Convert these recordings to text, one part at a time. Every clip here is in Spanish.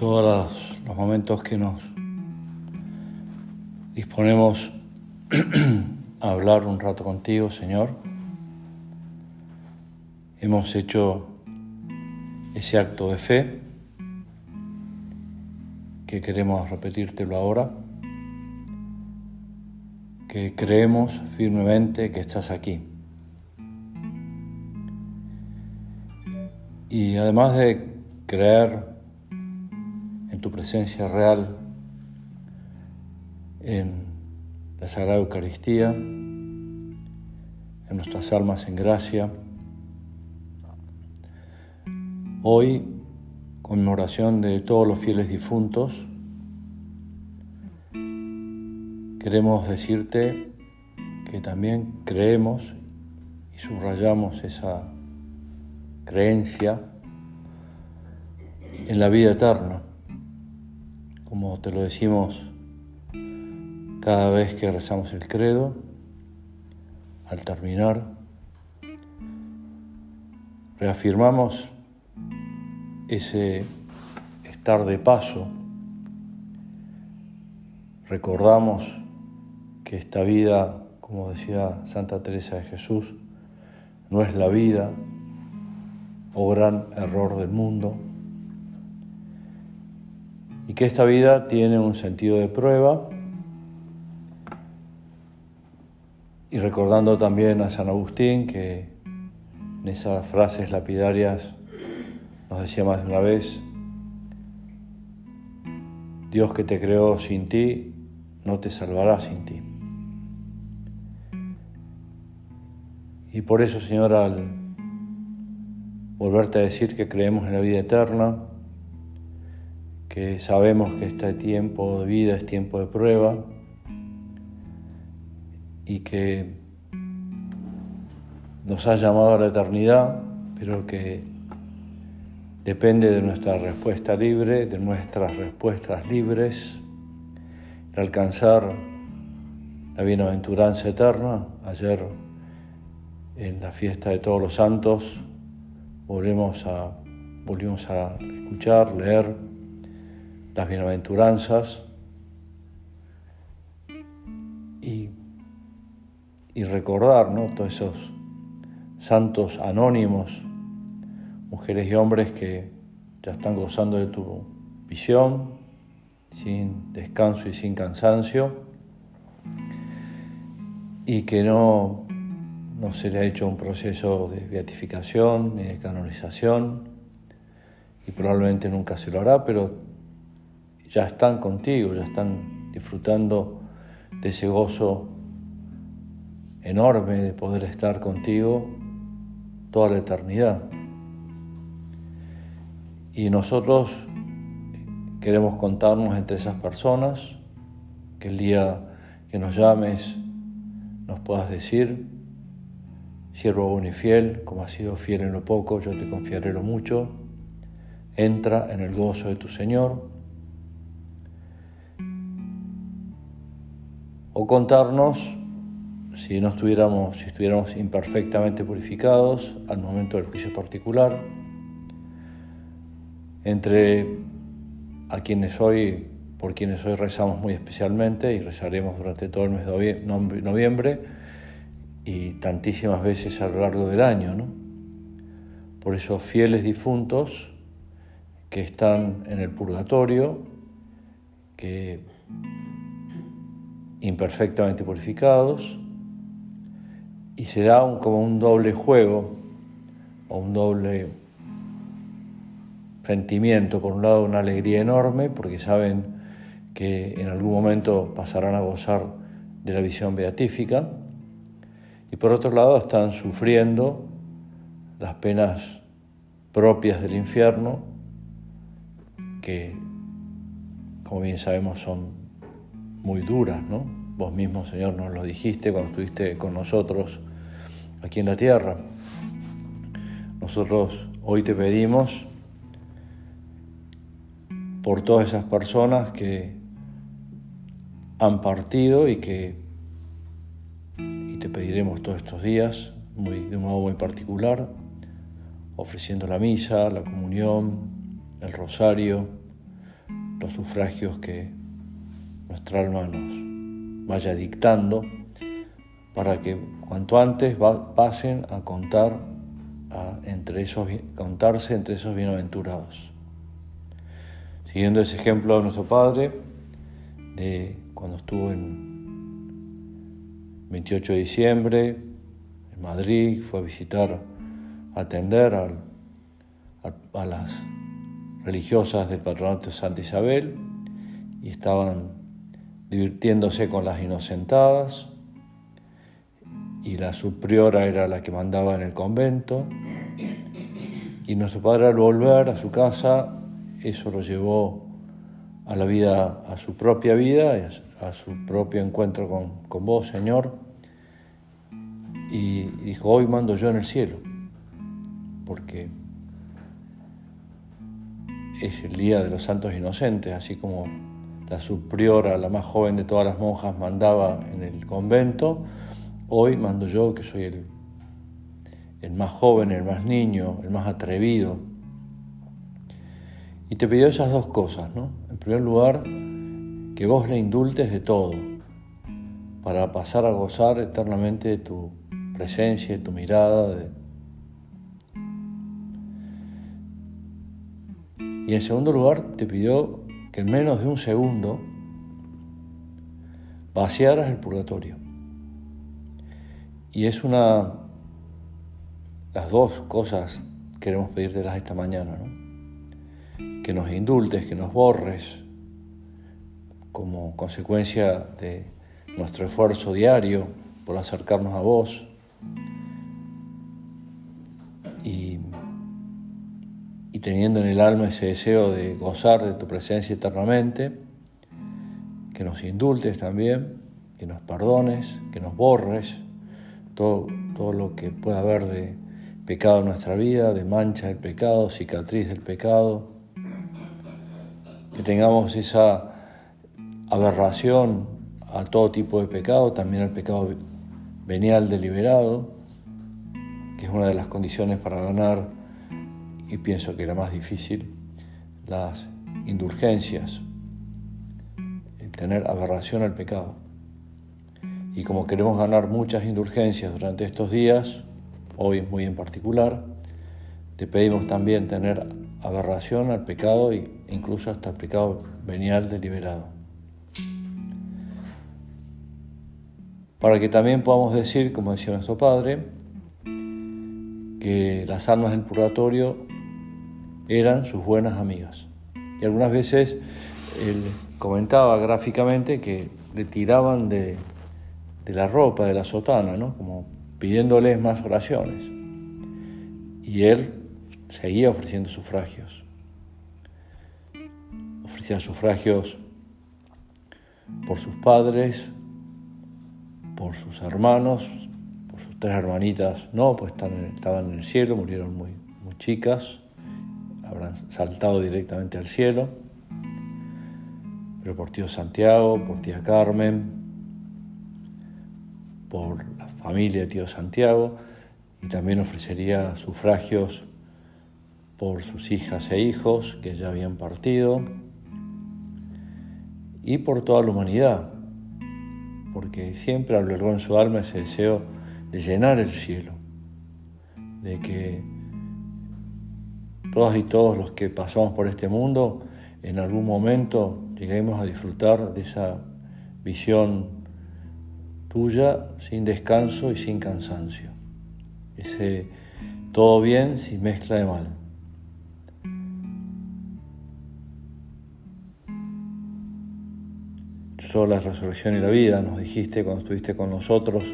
todos los momentos que nos disponemos a hablar un rato contigo, Señor. Hemos hecho ese acto de fe que queremos repetírtelo ahora, que creemos firmemente que estás aquí. Y además de creer tu presencia real en la Sagrada Eucaristía, en nuestras almas en gracia. Hoy, conmemoración de todos los fieles difuntos, queremos decirte que también creemos y subrayamos esa creencia en la vida eterna como te lo decimos cada vez que rezamos el credo, al terminar, reafirmamos ese estar de paso, recordamos que esta vida, como decía Santa Teresa de Jesús, no es la vida o gran error del mundo, y que esta vida tiene un sentido de prueba. Y recordando también a San Agustín que en esas frases lapidarias nos decía más de una vez, Dios que te creó sin ti, no te salvará sin ti. Y por eso, Señor, al volverte a decir que creemos en la vida eterna, que sabemos que este tiempo de vida es tiempo de prueba y que nos ha llamado a la eternidad, pero que depende de nuestra respuesta libre, de nuestras respuestas libres, de alcanzar la bienaventuranza eterna. Ayer en la fiesta de todos los santos volvemos a, volvimos a escuchar, leer las bienaventuranzas y, recordar ¿no? todos esos santos anónimos, mujeres y hombres que ya están gozando de tu visión, sin descanso y sin cansancio, y que no, no se le ha hecho un proceso de beatificación ni de canonización, y probablemente nunca se lo hará, pero ya están contigo, ya están disfrutando de ese gozo enorme de poder estar contigo toda la eternidad. Y nosotros queremos contarnos entre esas personas, que el día que nos llames nos puedas decir, siervo bueno y fiel, como has sido fiel en lo poco, yo te confiaré lo mucho, entra en el gozo de tu Señor o contarnos si no estuviéramos, si estuviéramos imperfectamente purificados al momento del juicio particular, entre a quienes hoy, por quienes hoy rezamos muy especialmente y rezaremos durante todo el mes de noviembre y tantísimas veces a lo largo del año, ¿no? Por esos fieles difuntos que están en el purgatorio, que imperfectamente purificados y se da un, como un doble juego o un doble sentimiento, por un lado una alegría enorme porque saben que en algún momento pasarán a gozar de la visión beatífica. Y por otro lado están sufriendo las penas propias del infierno que como bien sabemos son muy duras, ¿no? Vos mismo, Señor, nos lo dijiste cuando estuviste con nosotros aquí en la tierra. Nosotros hoy te pedimos por todas esas personas que han partido y que y te pediremos todos estos días de un modo muy particular, ofreciendo la misa, la comunión, el rosario, los sufragios que nuestra alma nos vaya dictando para que cuanto antes pasen a contar entre esos, contarse entre esos bienaventurados. Siguiendo ese ejemplo de nuestro Padre, de cuando estuvo en 28 de diciembre en Madrid, fue a visitar, a atender a, a las religiosas del patronato de Santa Isabel y estaban divirtiéndose con las inocentadas y la superiora era la que mandaba en el convento y nuestro padre al volver a su casa eso lo llevó a la vida, a su propia vida, a su propio encuentro con, con vos, Señor, y dijo, hoy mando yo en el cielo, porque es el día de los santos inocentes, así como la superiora, la más joven de todas las monjas, mandaba en el convento, hoy mando yo, que soy el, el más joven, el más niño, el más atrevido. Y te pidió esas dos cosas, ¿no? En primer lugar, que vos le indultes de todo, para pasar a gozar eternamente de tu presencia, de tu mirada, Y en segundo lugar, te pidió que en menos de un segundo vaciaras el purgatorio. Y es una. Las dos cosas queremos pedírtelas esta mañana, ¿no? Que nos indultes, que nos borres, como consecuencia de nuestro esfuerzo diario por acercarnos a vos. Y teniendo en el alma ese deseo de gozar de tu presencia eternamente, que nos indultes también, que nos perdones, que nos borres todo, todo lo que pueda haber de pecado en nuestra vida, de mancha del pecado, cicatriz del pecado, que tengamos esa aberración a todo tipo de pecado, también al pecado venial deliberado, que es una de las condiciones para ganar y pienso que la más difícil, las indulgencias, tener aberración al pecado. Y como queremos ganar muchas indulgencias durante estos días, hoy muy en particular, te pedimos también tener aberración al pecado e incluso hasta el pecado venial deliberado. Para que también podamos decir, como decía nuestro Padre, que las almas del purgatorio eran sus buenas amigas. Y algunas veces él comentaba gráficamente que le tiraban de, la ropa, de la sotana, ¿no? como pidiéndoles más oraciones. Y él seguía ofreciendo sufragios. Ofrecía sufragios por sus padres, por sus hermanos, por sus tres hermanitas, no, pues estaban en el cielo, murieron muy, muy chicas habrán saltado directamente al cielo, pero por tío Santiago, por tía Carmen, por la familia de tío Santiago, y también ofrecería sufragios por sus hijas e hijos que ya habían partido, y por toda la humanidad, porque siempre albergó en su alma ese deseo de llenar el cielo, de que todas y todos los que pasamos por este mundo, en algún momento lleguemos a disfrutar de esa visión tuya sin descanso y sin cansancio. Ese todo bien sin mezcla de mal. Yo la resurrección y la vida, nos dijiste cuando estuviste con nosotros,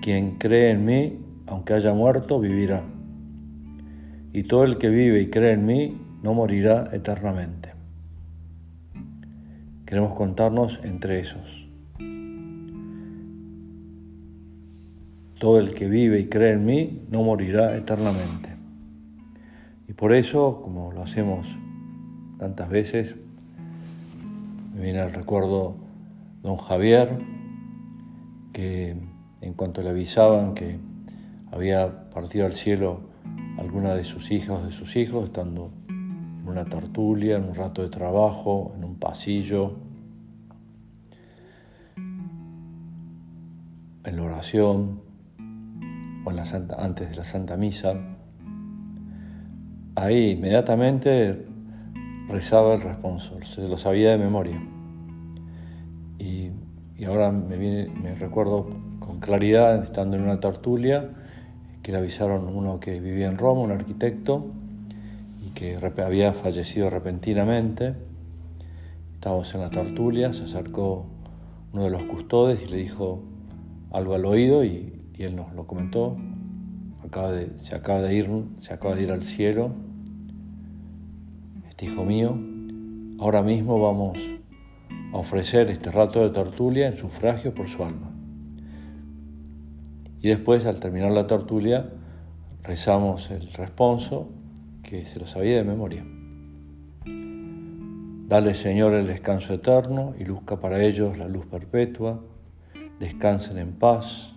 quien cree en mí, aunque haya muerto, vivirá y todo el que vive y cree en mí no morirá eternamente. Queremos contarnos entre esos. Todo el que vive y cree en mí no morirá eternamente. Y por eso, como lo hacemos tantas veces, me viene al recuerdo don Javier, que en cuanto le avisaban que había partido al cielo alguna de sus hijas o de sus hijos, estando en una tertulia, en un rato de trabajo, en un pasillo, en la oración o en la Santa, antes de la Santa Misa. Ahí inmediatamente rezaba el responsor, se lo sabía de memoria. Y, ahora me, viene, me recuerdo con claridad, estando en una tertulia, que le avisaron uno que vivía en Roma, un arquitecto, y que había fallecido repentinamente. Estábamos en la tertulia, se acercó uno de los custodes y le dijo algo al oído y, él nos lo comentó. Acaba de, se, acaba de ir, se acaba de ir al cielo este hijo mío, ahora mismo vamos a ofrecer este rato de tertulia en sufragio por su alma. Y después, al terminar la tertulia, rezamos el responso que se lo sabía de memoria. Dale, Señor, el descanso eterno y luzca para ellos la luz perpetua. Descansen en paz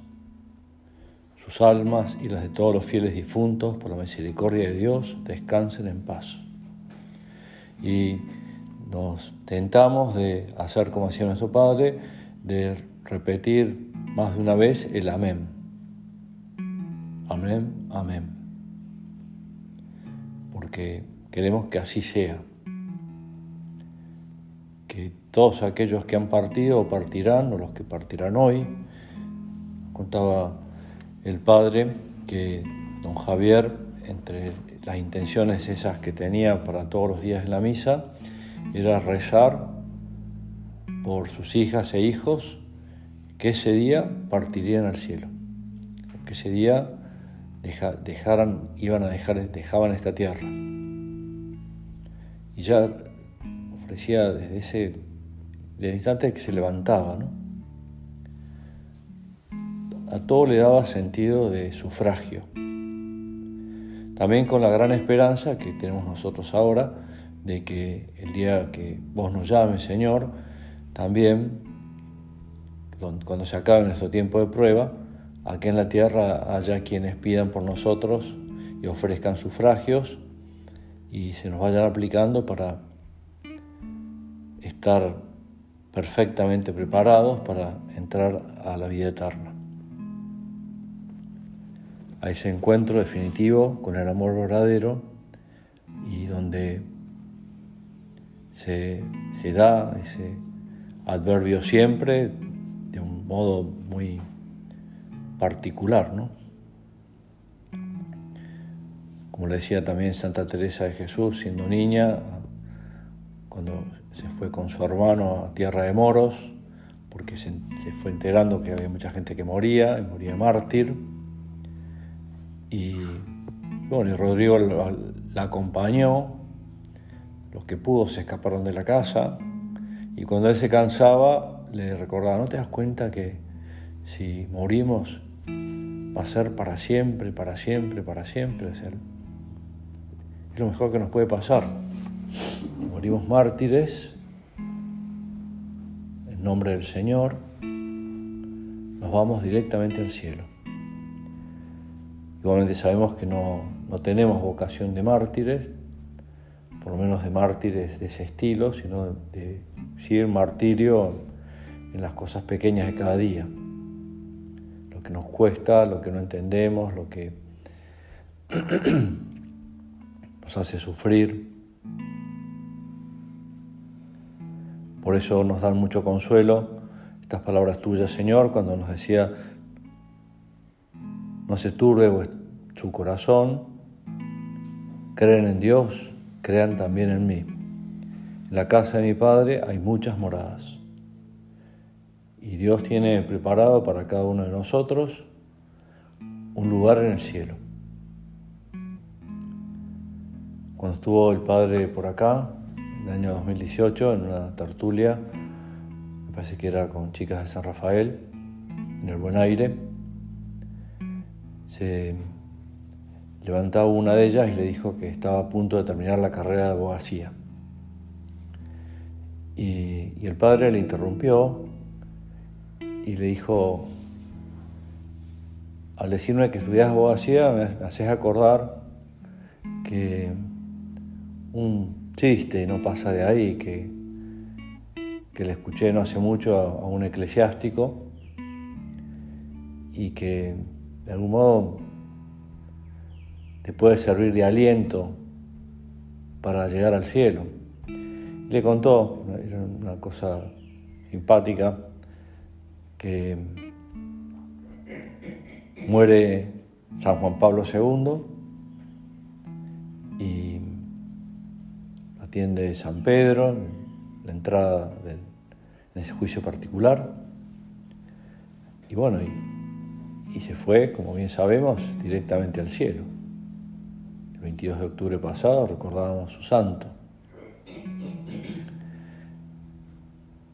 sus almas y las de todos los fieles difuntos, por la misericordia de Dios, descansen en paz y nos tentamos de hacer como hacía nuestro Padre, de repetir más de una vez el amén. Amén, amén. Porque queremos que así sea. Que todos aquellos que han partido o partirán, o los que partirán hoy, contaba el Padre que don Javier, entre las intenciones esas que tenía para todos los días en la misa era rezar por sus hijas e hijos que ese día partirían al cielo, que ese día dejaran, iban a dejar, dejaban esta tierra. Y ya ofrecía desde ese del instante que se levantaba, ¿no? A todo le daba sentido de sufragio. También con la gran esperanza que tenemos nosotros ahora de que el día que vos nos llames, Señor, también cuando se acabe nuestro tiempo de prueba, aquí en la tierra haya quienes pidan por nosotros y ofrezcan sufragios y se nos vayan aplicando para estar perfectamente preparados para entrar a la vida eterna. A ese encuentro definitivo con el amor verdadero y donde se, da ese adverbio siempre de un modo muy particular, ¿no? Como le decía también Santa Teresa de Jesús, siendo niña, cuando se fue con su hermano a tierra de moros, porque se, fue enterando que había mucha gente que moría, y moría mártir, y bueno, y Rodrigo la, acompañó, los que pudo se escaparon de la casa, y cuando él se cansaba, le recordaba, ¿no te das cuenta que si morimos va a ser para siempre, para siempre, para siempre? Es, lo mejor que nos puede pasar. Morimos mártires en nombre del Señor, nos vamos directamente al cielo. Igualmente sabemos que no, tenemos vocación de mártires, por lo menos de mártires de ese estilo, sino de, de martirio en las cosas pequeñas de cada día. Nos cuesta, lo que no entendemos, lo que nos hace sufrir. Por eso nos dan mucho consuelo estas palabras tuyas, Señor, cuando nos decía no se turbe su corazón, creen en Dios, crean también en mí. En la casa de mi Padre hay muchas moradas. Y Dios tiene preparado para cada uno de nosotros un lugar en el cielo. Cuando estuvo el Padre por acá, en el año 2018, en una tertulia, me parece que era con chicas de San Rafael, en el Buen Aire, se levantaba una de ellas y le dijo que estaba a punto de terminar la carrera de abogacía. Y, el padre le interrumpió y le dijo, al decirme que estudias abogacía, me haces acordar que un chiste, no pasa de ahí, que, que le escuché no hace mucho a, un eclesiástico y que de algún modo te puede servir de aliento para llegar al cielo. Le contó, era una cosa simpática, que muere San Juan Pablo II y atiende San Pedro, la entrada en ese juicio particular. Y bueno, y, y se fue, como bien sabemos, directamente al cielo. El 22 de octubre pasado recordábamos su santo.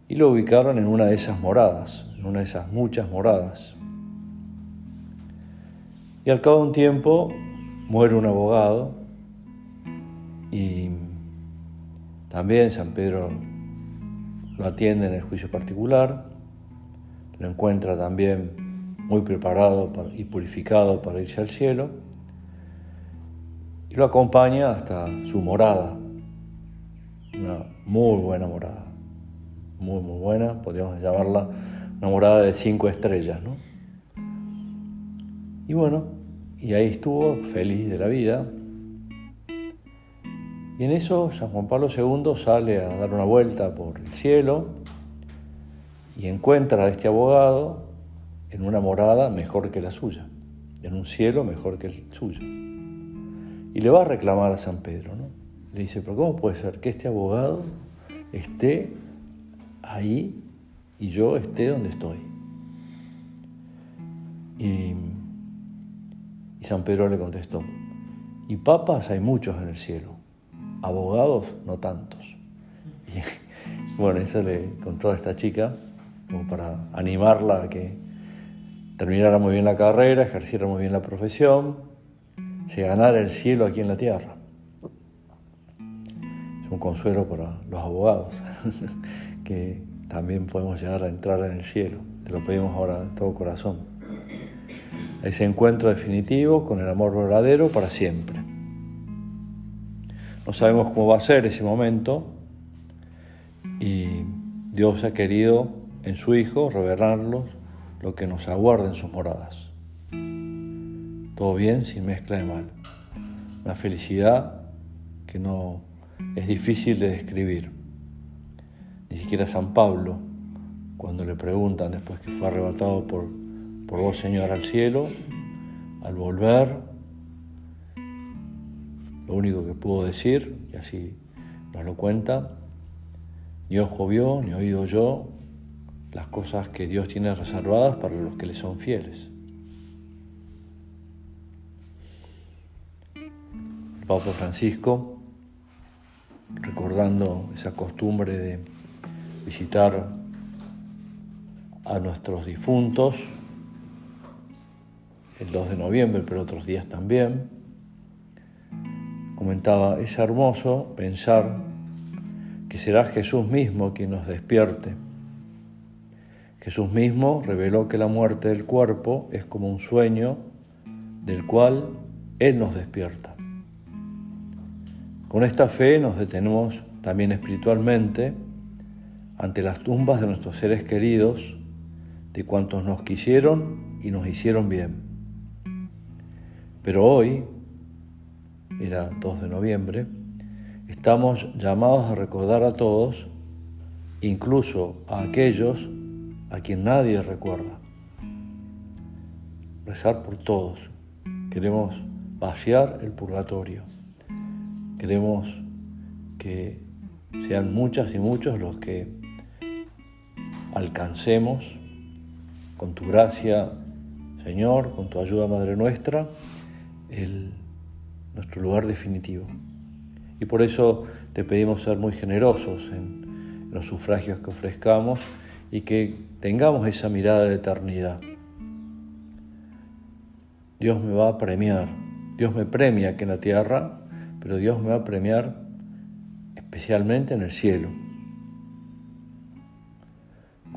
Y lo ubicaron en una de esas moradas, una de esas muchas moradas. Y al cabo de un tiempo muere un abogado y también San Pedro lo atiende en el juicio particular, lo encuentra también muy preparado y purificado para irse al cielo y lo acompaña hasta su morada, una muy buena morada, muy muy buena, podríamos llamarla una morada de cinco estrellas, ¿no? Y bueno, y ahí estuvo feliz de la vida, y en eso San Juan Pablo II sale a dar una vuelta por el cielo y encuentra a este abogado en una morada mejor que la suya, en un cielo mejor que el suyo. Y le va a reclamar a San Pedro, ¿no? Le dice, pero ¿cómo puede ser que este abogado esté ahí y yo esté donde estoy? Y, San Pedro le contestó, y papas hay muchos en el cielo abogados no tantos. Y bueno, eso le contó a esta chica, como para animarla a que terminara muy bien la carrera, ejerciera muy bien la profesión, se ganara el cielo aquí en la tierra. Es un consuelo para los abogados, que también podemos llegar a entrar en el cielo. Te lo pedimos ahora de todo corazón. Ese encuentro definitivo con el amor verdadero para siempre. No sabemos cómo va a ser ese momento y Dios ha querido en su Hijo revelarnos lo que nos aguarda en sus moradas. Todo bien sin mezcla de mal. Una felicidad que no es difícil de describir. Ni siquiera San Pablo, cuando le preguntan después que fue arrebatado por, por vos, Señor, al cielo, al volver, lo único que puedo decir, y así nos lo cuenta, ni ojo vio, ni oído yo, las cosas que Dios tiene reservadas para los que le son fieles. El Papa Francisco, recordando esa costumbre de visitar a nuestros difuntos, el 2 de noviembre, pero otros días también, comentaba, es hermoso pensar que será Jesús mismo quien nos despierte. Jesús mismo reveló que la muerte del cuerpo es como un sueño del cual Él nos despierta. Con esta fe nos detenemos también espiritualmente ante las tumbas de nuestros seres queridos, de cuantos nos quisieron y nos hicieron bien. Pero hoy, era 2 de noviembre, estamos llamados a recordar a todos, incluso a aquellos a quien nadie recuerda. Rezar por todos. Queremos vaciar el purgatorio. Queremos que sean muchas y muchos los que alcancemos con tu gracia, Señor, con tu ayuda, Madre nuestra, el nuestro lugar definitivo. Y por eso te pedimos ser muy generosos en los sufragios que ofrezcamos y que tengamos esa mirada de eternidad. Dios me va a premiar, Dios me premia aquí en la tierra, pero Dios me va a premiar especialmente en el cielo.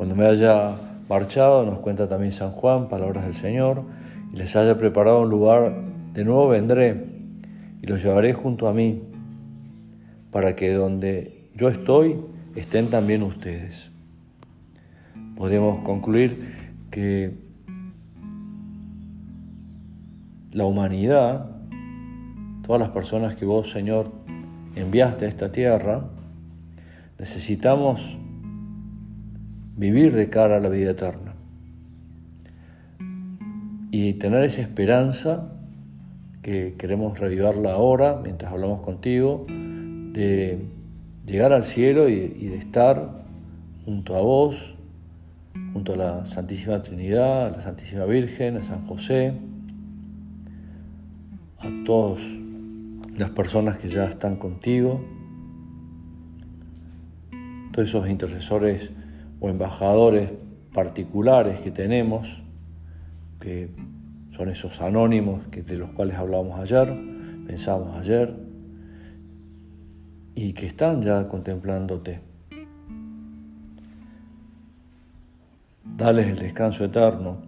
Cuando me haya marchado, nos cuenta también San Juan, palabras del Señor, y les haya preparado un lugar, de nuevo vendré y los llevaré junto a mí, para que donde yo estoy estén también ustedes. Podemos concluir que la humanidad, todas las personas que vos, Señor, enviaste a esta tierra, necesitamos vivir de cara a la vida eterna. Y tener esa esperanza que queremos revivarla ahora mientras hablamos contigo, de llegar al cielo y, de estar junto a vos, junto a la Santísima Trinidad, a la Santísima Virgen, a San José, a todas las personas que ya están contigo, todos esos intercesores o embajadores particulares que tenemos, que son esos anónimos que, de los cuales hablábamos ayer, pensamos ayer, y que están ya contemplándote. Dales el descanso eterno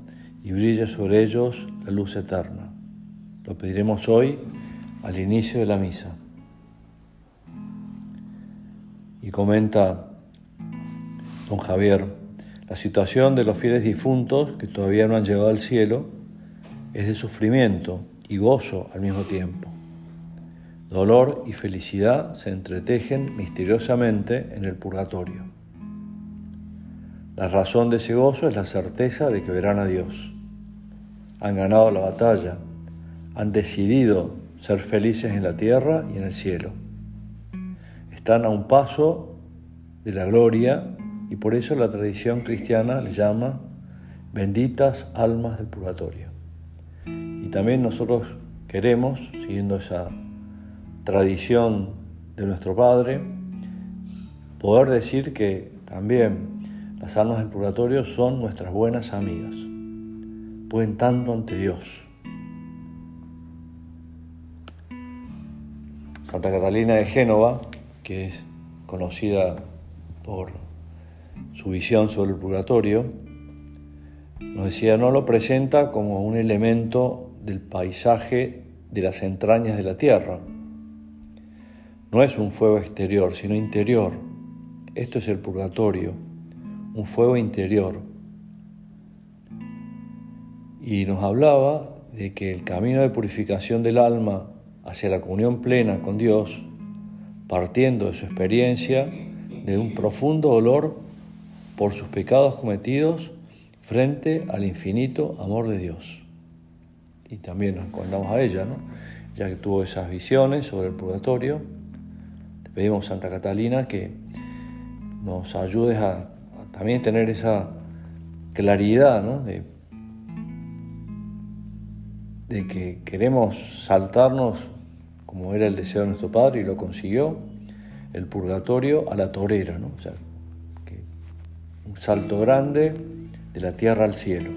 y brille sobre ellos la luz eterna. Lo pediremos hoy al inicio de la misa. Y comenta Javier, la situación de los fieles difuntos que todavía no han llegado al cielo es de sufrimiento y gozo al mismo tiempo. Dolor y felicidad se entretejen misteriosamente en el purgatorio. La razón de ese gozo es la certeza de que verán a Dios. Han ganado la batalla, han decidido ser felices en la tierra y en el cielo. Están a un paso de la gloria y por eso la tradición cristiana le llama benditas almas del purgatorio. Y también nosotros queremos, siguiendo esa tradición de nuestro Padre, poder decir que también las almas del purgatorio son nuestras buenas amigas. Pueden tanto ante Dios. Santa Catalina de Génova, que es conocida por su visión sobre el purgatorio, nos decía, no lo presenta como un elemento del paisaje de las entrañas de la tierra. No es un fuego exterior, sino interior. Esto es el purgatorio, un fuego interior. Y nos hablaba de que el camino de purificación del alma hacia la comunión plena con Dios, partiendo de su experiencia de un profundo dolor por sus pecados cometidos frente al infinito amor de Dios. Y también nos acordamos a ella, ¿no? ya que tuvo esas visiones sobre el purgatorio. Te pedimos, Santa Catalina, que nos ayudes a, también tener esa claridad ¿no? de, que queremos saltarnos, como era el deseo de nuestro Padre y lo consiguió, el purgatorio a la torera, ¿no? Un salto grande de la tierra al cielo.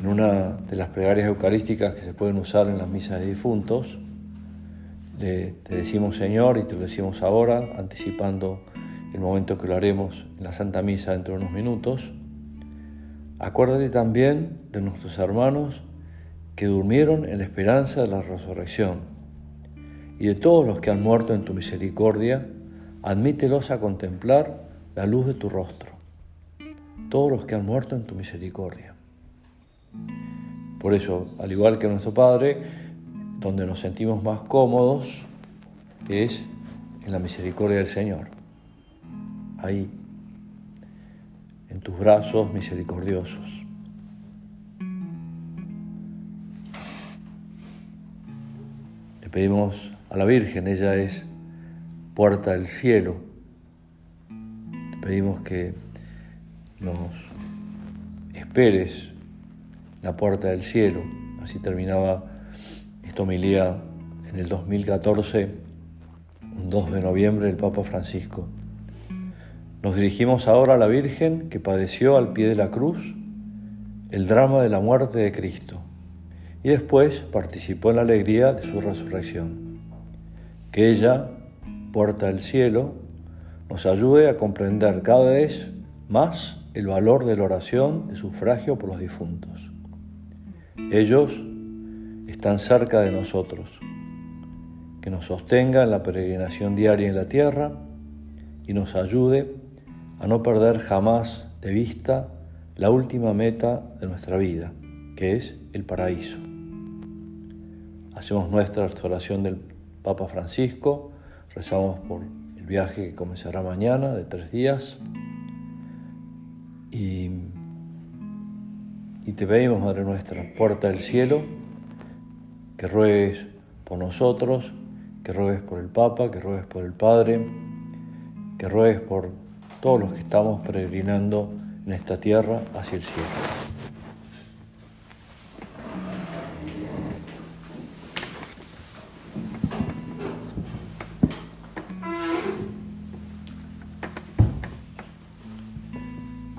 En una de las plegarias eucarísticas que se pueden usar en las misas de difuntos, te decimos Señor y te lo decimos ahora, anticipando el momento que lo haremos en la Santa Misa dentro de unos minutos. Acuérdate también de nuestros hermanos que durmieron en la esperanza de la resurrección y de todos los que han muerto en tu misericordia, admítelos a contemplar la luz de tu rostro, todos los que han muerto en tu misericordia. Por eso, al igual que nuestro Padre, donde nos sentimos más cómodos es en la misericordia del Señor. Ahí, en tus brazos misericordiosos. Le pedimos a la Virgen, ella es puerta del cielo. Le pedimos que nos esperes la puerta del cielo. Así terminaba esta homilía en el 2014, un 2 de noviembre, el Papa Francisco. Nos dirigimos ahora a la Virgen que padeció al pie de la cruz el drama de la muerte de Cristo y después participó en la alegría de su resurrección. Que ella, puerta del cielo, nos ayude a comprender cada vez más el valor de la oración de sufragio por los difuntos. Ellos están cerca de nosotros, que nos sostenga en la peregrinación diaria en la tierra y nos ayude a no perder jamás de vista la última meta de nuestra vida, que es el paraíso. Hacemos nuestra oración del Papa Francisco, rezamos por el viaje que comenzará mañana de tres días y, y te pedimos, Madre nuestra, puerta del cielo, que ruegues por nosotros, que ruegues por el Papa, que ruegues por el Padre, que ruegues por todos los que estamos peregrinando en esta tierra hacia el cielo.